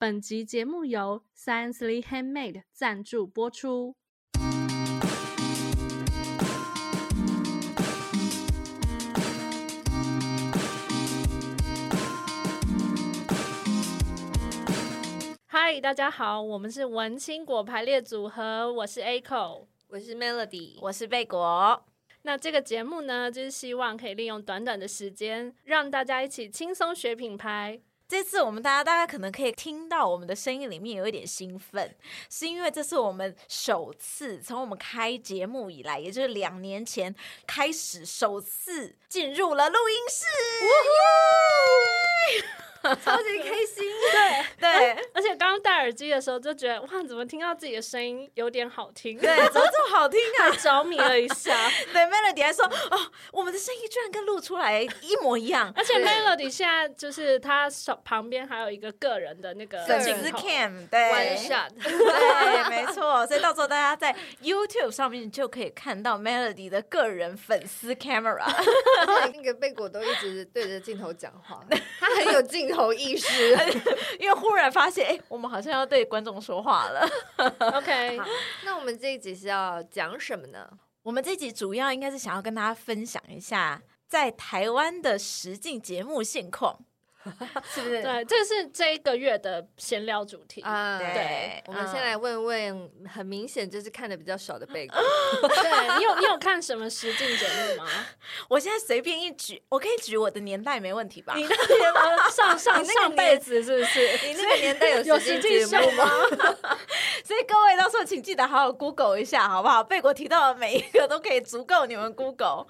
本集节目由 Sciencely Handmade 赞助播出。嗨，大家好，我们是文青果排列组合，我是 Aiko，我是 Melody，我是贝果。那这个节目呢，就是希望可以利用短短的时间，让大家一起轻松学品牌。这次我们大家大家可能可以听到我们的声音里面有一点兴奋，是因为这是我们首次从我们开节目以来，也就是两年前开始首次进入了录音室。超级开心，对 对，而且刚刚戴耳机的时候就觉得哇，怎么听到自己的声音有点好听？对，怎么这么好听啊？着迷了一下。对，Melody 还说哦，我们的声音居然跟录出来一模一样。而且 Melody 现在就是他手旁边还有一个个人的那个粉丝 cam，对，One shot，对，没错。所以到时候大家在 YouTube 上面就可以看到 Melody 的个人粉丝 camera。那个贝果都一直对着镜头讲话，他很有镜头。头意识，因为忽然发现，哎、欸，我们好像要对观众说话了。OK，那我们这一集是要讲什么呢？我们这一集主要应该是想要跟大家分享一下在台湾的实境节目现况。是不是？对，这是这一个月的闲聊主题啊。对，对我们先来问问，很明显就是看的比较少的贝果。对，你有你有 看什么实境节目吗？我现在随便一举，我可以举我的年代没问题吧？你那年上上上辈子是不是？你那个年代有实境节目吗？所以各位到时候请记得好好 Google 一下，好不好？贝果提到的每一个都可以足够你们 Google。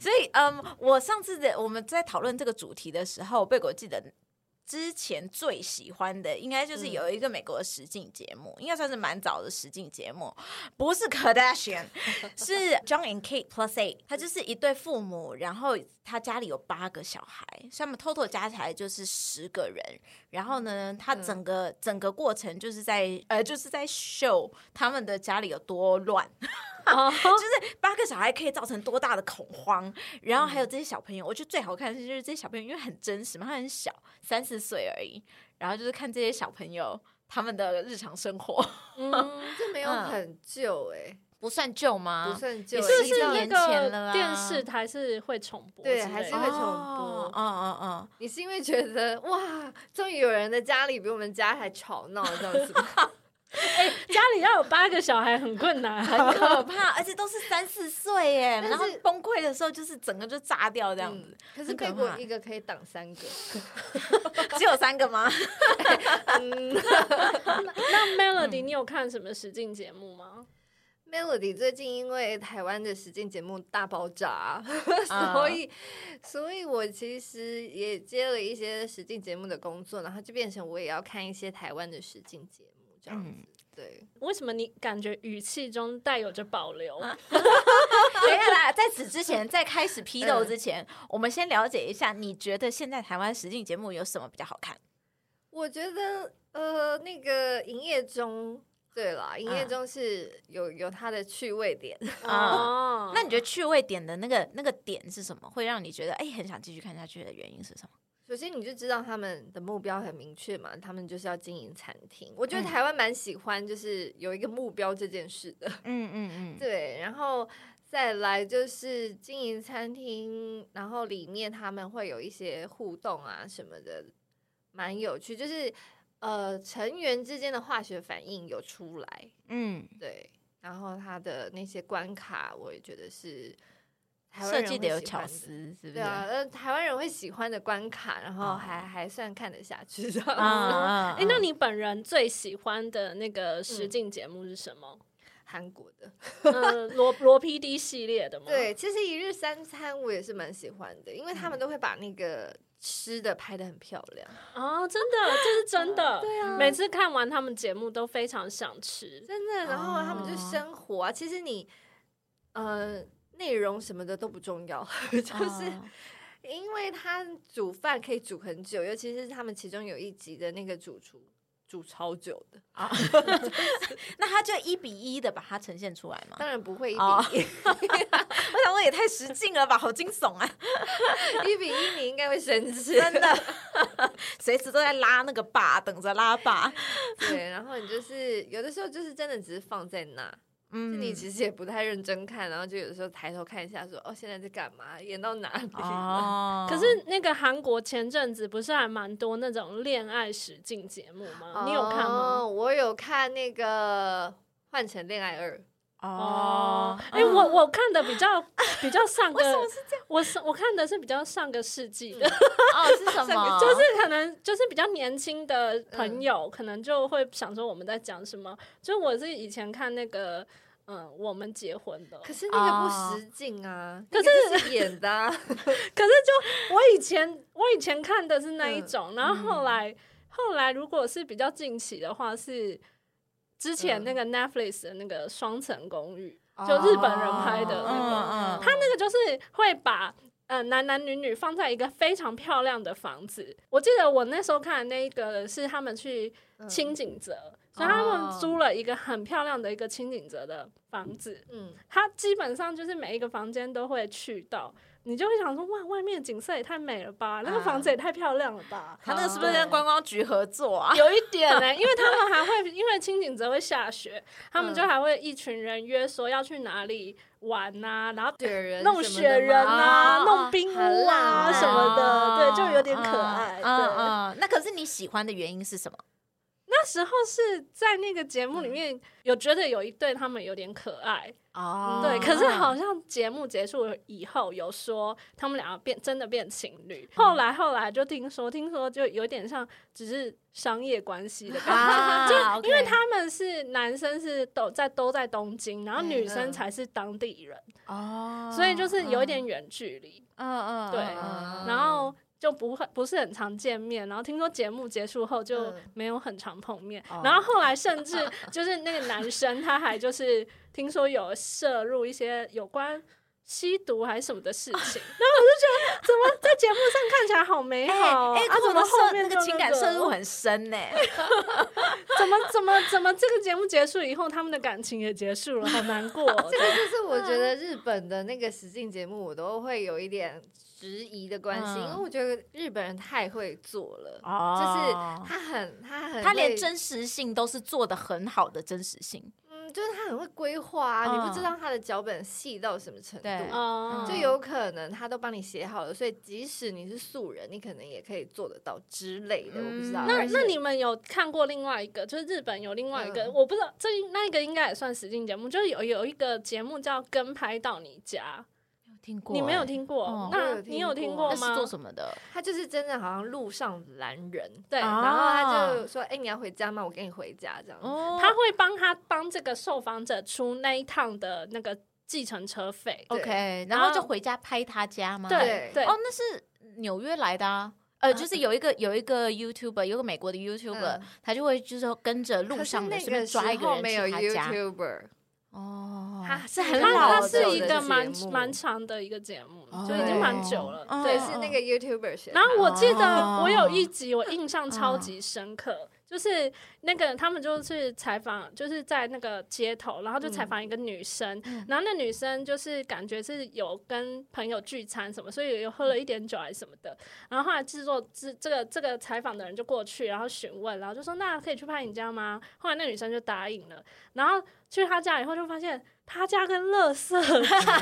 所以，嗯，我上次的我们在讨论这个主题的时候，贝果记得之前最喜欢的应该就是有一个美国的实境节目，嗯、应该算是蛮早的实境节目，不是 Kardashian，是 John and Kate Plus Eight，他就是一对父母，然后他家里有八个小孩，所以他们 total 加起来就是十个人，然后呢，他整个、嗯、整个过程就是在呃，就是在 show 他们的家里有多乱。就是八个小孩可以造成多大的恐慌，然后还有这些小朋友，我觉得最好看的是就是这些小朋友，因为很真实嘛，他很小，三四岁而已，然后就是看这些小朋友他们的日常生活。嗯，这没有 很旧哎、欸，不算旧吗？不算旧，是不是那个电视台是会重播？对，还是会重播。嗯嗯嗯，你是因为觉得哇，终于有人的家里比我们家还吵闹这样子吗？哎、欸，家里要有八个小孩很困难，很可怕，而且都是三四岁耶，然后崩溃的时候就是整个就炸掉这样子。嗯、可是贝果一个可以挡三个，只有三个吗？嗯、那 Melody，你有看什么实境节目吗？Melody 最近因为台湾的实境节目大爆炸，所以，所以我其实也接了一些实境节目的工作，然后就变成我也要看一些台湾的实境节目。这样子，嗯，对，为什么你感觉语气中带有着保留？等一下啦，在此之前，在开始批斗之前，嗯，我们先了解一下，你觉得现在台湾实境节目有什么比较好看？我觉得，呃，那个营业中，对啦，营业中是有有它的趣味点 哦。那你觉得趣味点的那个那个点是什么？会让你觉得哎，很想继续看下去的原因是什么？首先，你就知道他们的目标很明确嘛，他们就是要经营餐厅。我觉得台湾蛮喜欢，就是有一个目标这件事的。嗯嗯嗯，对。然后再来就是经营餐厅，然后里面他们会有一些互动啊什么的，蛮有趣。就是呃，成员之间的化学反应有出来。嗯，对。然后他的那些关卡，我也觉得是。设计的有巧思，是不是？对啊，呃，台湾人会喜欢的关卡，然后还、哦、还算看得下去，啊欸，那你本人最喜欢的那个实境节目是什么？韩、嗯、国的，嗯，罗罗 PD 系列的吗？对，其实一日三餐我也是蛮喜欢的，因为他们都会把那个吃的拍的很漂亮。哦，真的，这是真的。对啊，每次看完他们节目都非常想吃，真的。然后他们就生活啊，其实你，呃。内容什么的都不重要，就是因为他煮饭可以煮很久，尤其是他们其中有一集的那个主厨煮超久的啊，那他就一比一的把它呈现出来嘛？当然不会一比一，哦、我想说也太实劲了吧，好惊悚啊！一比一你应该会生 气，真的，随时都在拉那个把，等着拉把。对，然后你就是有的时候就是真的只是放在那。嗯，你其实也不太认真看，然后就有的时候抬头看一下，说哦，现在在干嘛？演到哪里了？哦，可是那个韩国前阵子不是还蛮多那种恋爱实境节目吗？哦，你有看吗？我有看那个《换乘恋爱二》哦。哎，欸，我我看的比较 比较上个，我是我看的是比较上个世纪的。哦，是什么？就是可能就是比较年轻的朋友，嗯，可能就会想说我们在讲什么。就我是以前看那个。嗯，我们结婚的，可是那个不实境啊，可是，是演的，啊。可是就我以前我以前看的是那一种，嗯、然后后来、嗯、后来如果是比较近期的话，是之前那个 Netflix 的那个双层公寓，嗯、就日本人拍的。那个，哦、他那个就是会把呃男男女女放在一个非常漂亮的房子。我记得我那时候看的那个是他们去清景泽。嗯所以他们租了一个很漂亮的一个清景泽的房子，嗯，他基本上就是每一个房间都会去到，你就会想说，哇，外面景色也太美了吧，那个房子也太漂亮了吧。他那个是不是跟观光局合作啊？有一点呢、欸，因为他们还会 因为清景泽会下雪，他们就还会一群人约说要去哪里玩呐、啊，然后弄雪人啊，弄冰屋啊什么的，对，就有点可爱。对，那可是你喜欢的原因是什么？那时候是在那个节目里面有觉得有一对他们有点可爱。哦，对，可是好像节目结束以后有说他们两个变真的变情侣，后来后来就听说听说就有点像只是商业关系的感觉，就因为他们是男生是都在都在东京，然后女生才是当地人。哦，所以就是有一点远距离，嗯嗯，对，然后。就不会不是很常见面，然后听说节目结束后就没有很常碰面，嗯、然后后来甚至就是那个男生他还就是听说有摄入一些有关吸毒还是什么的事情，然后我就觉得怎么在节目上看起来好美好，哎、欸，欸、啊怎么后面、那个、那个情感摄入很深呢？怎么怎么怎么这个节目结束以后他们的感情也结束了，好难过。这个就是我觉得日本的那个实境节目我都会有一点。质疑的关系，嗯、因为我觉得日本人太会做了，哦、就是他很他很他连真实性都是做的很好的真实性，嗯，就是他很会规划、啊，嗯、你不知道他的脚本细到什么程度，对就有可能他都帮你写好了，所以即使你是素人，你可能也可以做得到之类的，嗯、我不知道。那那你们有看过另外一个，就是日本有另外一个，嗯、我不知道这那个应该也算实境节目，就是有有一个节目叫《跟拍到你家》。听过，你没有听过？那你有听过吗？是做什么的？他就是真的，好像路上拦人，对，然后他就说：“哎，你要回家吗？我跟你回家。”这样，他会帮他帮这个受访者出那一趟的那个计程车费。OK，然后就回家拍他家吗？对对。哦，那是纽约来的啊。呃，就是有一个有一个 YouTuber，有个美国的 YouTuber，他就会就是跟着路上的随便抓一个人去他家。哦，它是很老，它是一个蛮蛮长的一个节目，就已经蛮久了。对，是那个 YouTuber 写。然后我记得我有一集我印象超级深刻。就是那个他们就是采访，就是在那个街头，然后就采访一个女生，嗯、然后那女生就是感觉是有跟朋友聚餐什么，所以有喝了一点酒还是什么的。然后后来制作制这个这个采访的人就过去，然后询问，然后就说那可以去拍你家吗？后来那女生就答应了，然后去他家以后就发现。他家跟垃圾，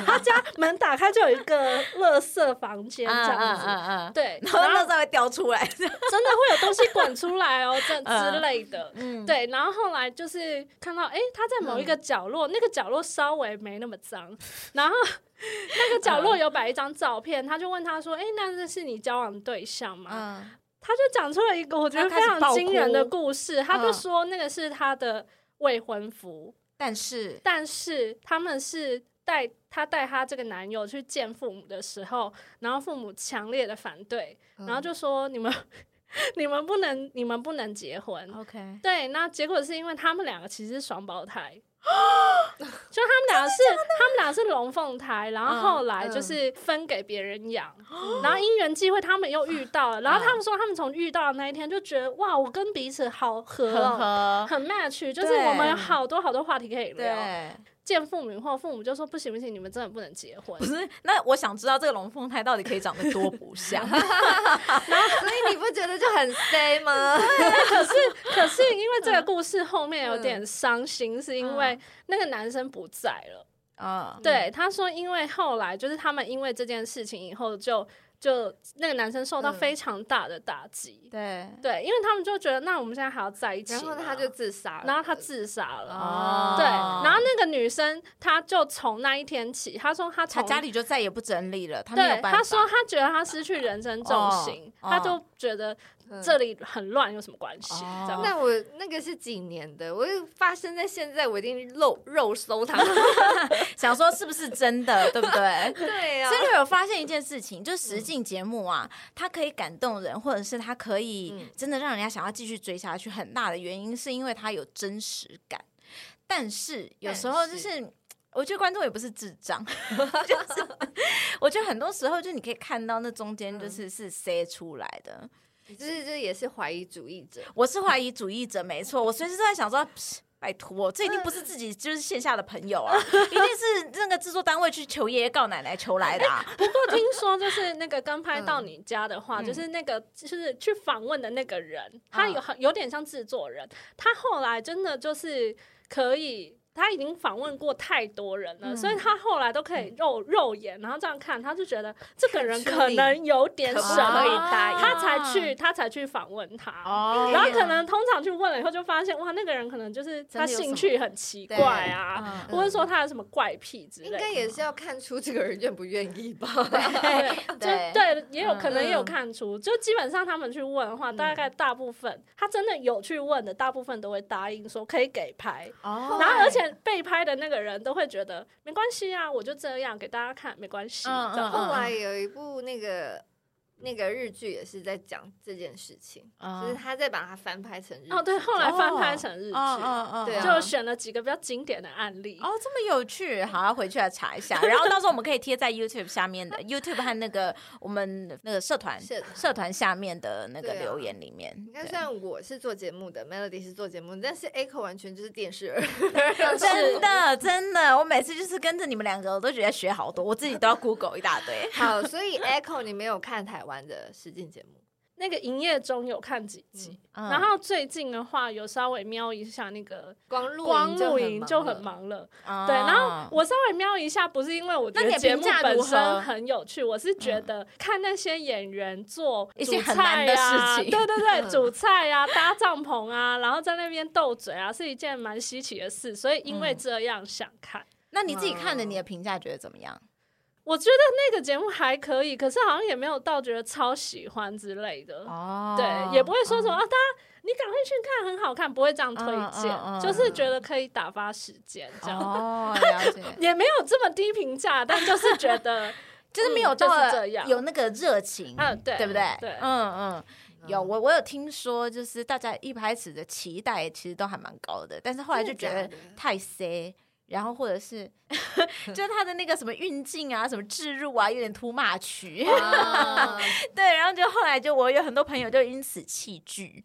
他家门打开就有一个垃圾房间这样子，对，然后垃圾会掉出来，真的会有东西滚出来哦，这之类的，嗯，对。然后后来就是看到，哎，他在某一个角落，那个角落稍微没那么脏，然后那个角落有摆一张照片，他就问他说，哎，那这是你交往对象吗？他就讲出了一个我觉得非常惊人的故事，他就说那个是他的未婚夫。但是，但是他们是带他带他这个男友去见父母的时候，然后父母强烈的反对，嗯、然后就说你们 你们不能你们不能结婚。OK，对，那结果是因为他们两个其实是双胞胎。就他们俩是他们俩是龙凤胎，然后后来就是分给别人养，然后因缘际会他们又遇到了，然后他们说他们从遇到的那一天就觉得哇，我跟彼此好合，很 match，就是我们有好多好多话题可以聊。见父母后，父母就说不行不行，你们真的不能结婚。不是，那我想知道这个龙凤胎到底可以长得多不像？然后，所以你不觉得就很 C 吗？可是可是因为这个故事后面有点伤心，嗯、是因为那个男生不在了。啊、嗯，对，他说因为后来就是他们因为这件事情以后就。就那个男生受到非常大的打击，嗯，对。对，因为他们就觉得，那我们现在还要在一起，然后他就自杀了，然后他自杀了，哦，对，然后那个女生，她就从那一天起，她说她从家里就再也不整理了，她对，她说她觉得她失去人生重心，她，哦，就觉得。这里很乱，有什么关系？嗯、那我那个是几年的？我就发生在现在，我一定肉肉搜他，想说是不是真的，对不对？对啊。所以我有发现一件事情，就实境节目啊，嗯、它可以感动人，或者是它可以真的让人家想要继续追下去，很大的原因是因为它有真实感。但是有时候就是，是我觉得观众也不是智障，就是我觉得很多时候就你可以看到那中间就是是塞出来的。就是这也是怀疑主义者，我是怀疑主义者，没错。我随时都在想说，拜托，这一定不是自己就是线下的朋友啊，一定是那个制作单位去求爷爷告奶奶求来的啊。不过听说就是那个刚拍到你家的话，就是那个就是去访问的那个人，他有很有点像制作人，他后来真的就是可以。他已经访问过太多人了，嗯、所以他后来都可以肉肉眼，然后这样看，他就觉得这个人可能有点什么，他才去他才去访问他。哦、然后可能通常去问了以后，就发现哇，那个人可能就是他兴趣很奇怪啊，或者说他有什么怪癖之类的。应该也是要看出这个人愿不愿意吧？对，就对，也有可能也有看出。就基本上他们去问的话，大概大部分他真的有去问的，大部分都会答应说可以给拍。哦，然后而且。被拍的那个人都会觉得没关系啊，我就这样给大家看，没关系。嗯嗯。后来有一部那个。那个日剧也是在讲这件事情，就是他在把它翻拍成日剧。哦，对，后来翻拍成日剧，对，就选了几个比较经典的案例。哦，这么有趣，好，要回去来查一下。然后到时候我们可以贴在 YouTube 下面的 YouTube 和那个我们那个社团社团下面的那个留言里面。你看，虽然我是做节目的，Melody 是做节目，但是 Echo 完全就是电视儿。真的，真的，我每次就是跟着你们两个，我都觉得学好多，我自己都要 Google 一大堆。好，所以 Echo 你没有看台湾。玩的实境节目，那个营业中有看几集，然后最近的话有稍微瞄一下那个光录光录影就很忙了，对，然后我稍微瞄一下，不是因为我觉得节目本身很有趣，我是觉得看那些演员做一些很难的事情，对对对，煮菜啊，搭帐篷啊，然后在那边斗嘴啊，是一件蛮稀奇的事，所以因为这样想看。嗯、那你自己看了，你的评价觉得怎么样？我觉得那个节目还可以，可是好像也没有到觉得超喜欢之类的。哦，对，也不会说什么啊，大家你赶快去看，很好看，不会这样推荐，就是觉得可以打发时间这样。哦，了解。也没有这么低评价，但就是觉得 就是没有就是这样，有那个热情，嗯，对，对不对？对，嗯嗯，有我我有听说，就是大家一开始的期待其实都还蛮高的，但是后来就觉得太 C。然后或者是，就是他的那个什么运镜啊，什么置入啊，有点 too much。对，然后就后来就我有很多朋友就因此弃剧。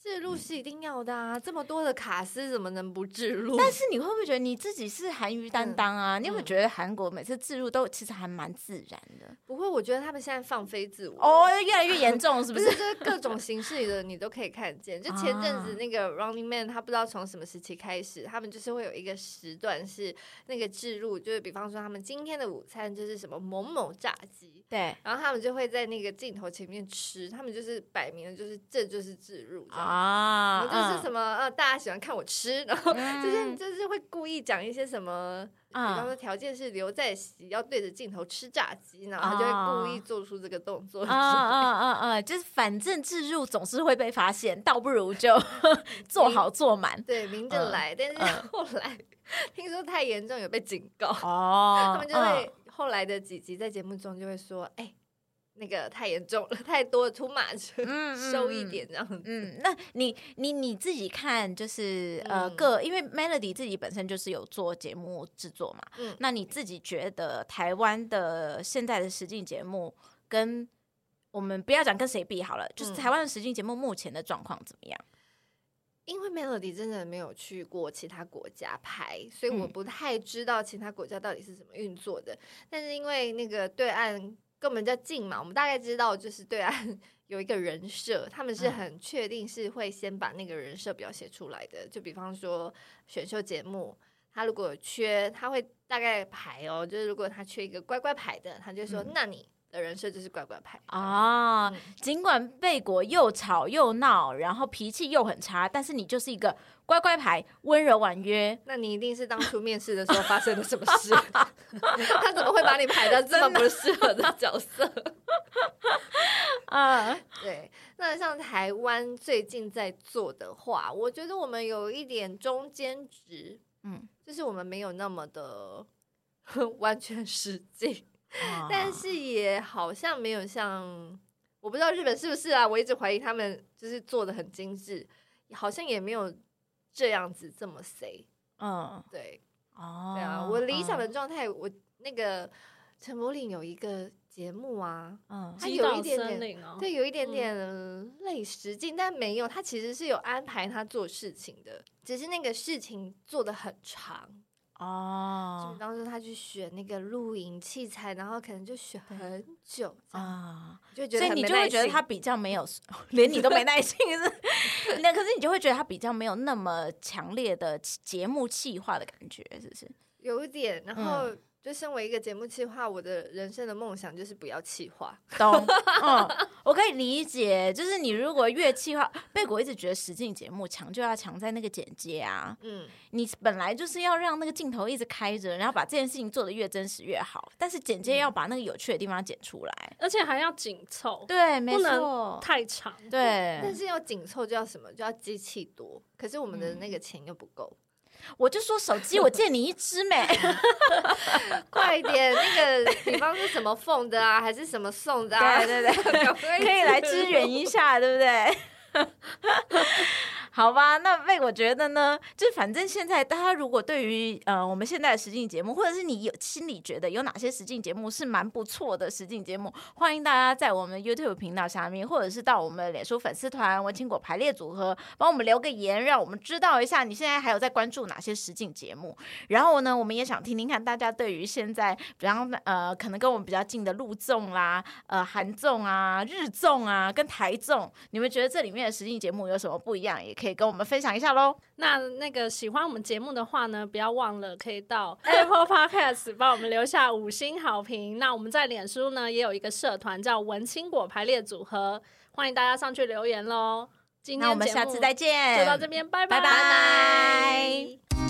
置入是一定要的啊！这么多的卡司怎么能不置入？但是你会不会觉得你自己是韩娱担当啊？你有没有觉得韩国每次置入都其实还蛮自然的？不会，我觉得他们现在放飞自我哦，越来越严重，是不是？就是各种形式的你都可以看见。就前阵子那个 Running Man，他不知道从什么时期开始，他们就是会有一个时段是那个置入，就是比方说他们今天的午餐就是什么某某炸鸡，对，然后他们就会在那个镜头前面吃，他们就是摆明了就是这就是置入啊。啊，就是什么呃，大家喜欢看我吃，然后 就是就是会故意讲一些什么，比方说条件是刘在熙要对着镜头吃炸鸡，然后他就会故意做出这个动作。啊啊啊啊！就是反正置入总是会被发现，倒不如就 做好做满，对，明着来。但是后来听说太严重，有被警告哦，他们就会后来的几集在节目中就会说，哎。那个太严重了，太多 too much，嗯，收一点这样子。嗯，那你你你自己看，就是呃各，因为 Melody 自己本身就是有做节目制作嘛，嗯，那你自己觉得台湾的现在的实境节目跟我们不要讲跟谁比好了，就是台湾的实境节目目前的状况怎么样？因为 Melody 真的没有去过其他国家拍，所以我不太知道其他国家到底是怎么运作的。但是因为那个对岸。跟我们比较近嘛，我们大概知道就是对岸 有一个人设，他们是很确定是会先把那个人设表写出来的。就比方说选秀节目，他如果缺，他会大概排哦，就是如果他缺一个乖乖牌的，他就说、嗯、那你的人设就是乖乖牌啊。尽管贝果又吵又闹，然后脾气又很差，但是你就是一个。乖乖牌，温柔婉约，那你一定是当初面试的时候发生了什么事？他怎么会把你排到这么不适合的角色？啊，对。那像台湾最近在做的话，我觉得我们有一点中间值，嗯，就是我们没有那么的完全实际，啊、但是也好像没有像，我不知道日本是不是啊？我一直怀疑他们就是做的很精致，好像也没有。这样子这么 say，嗯，对，哦，对啊，我理想的状态，我那个陈柏霖有一个节目啊，嗯，他有一点点，对，有一点点累实境，但没有，他其实是有安排他做事情的，只是那个事情做的很长。哦，就当时他去选那个录影器材，然后可能就选很久啊，就觉得，所以你就会觉得他比较没有，连你都没耐心是，那可是你就会觉得他比较没有那么强烈的节目企划的感觉，是不是？有一点，然后。嗯就身为一个节目企划，我的人生的梦想就是不要企划。懂，嗯，我可以理解。就是你如果越企划，贝果一直觉得实境节目强就要强在那个剪接啊。嗯，你本来就是要让那个镜头一直开着，然后把这件事情做得越真实越好。但是剪接要把那个有趣的地方剪出来，而且还要紧凑。对，没错，不能太长。对，但是要紧凑就要什么？就要机器多。可是我们的那个钱又不够。我就说手机，我借你一支没？快点，那个比方是什么凤的啊，还是什么送的啊？对对对，可以来支援一下，对不对？好吧，那为我觉得呢？就是反正现在大家如果对于呃我们现在的实境节目，或者是你有心里觉得有哪些实境节目是蛮不错的实境节目，欢迎大家在我们 YouTube 频道下面，或者是到我们脸书粉丝团“文青果排列组合”帮我们留个言，让我们知道一下你现在还有在关注哪些实境节目。然后呢，我们也想听听看大家对于现在，比方呃可能跟我们比较近的陆综啦、呃韩综啊、日综啊，跟台综，你们觉得这里面的实境节目有什么不一样？也可以。可以跟我们分享一下喽。那那个喜欢我们节目的话呢，不要忘了可以到 Apple Podcast 帮我们留下五星好评。那我们在脸书呢也有一个社团叫文青果排列组合，欢迎大家上去留言喽。今天那我们下次再见，就到这边，拜拜。拜拜。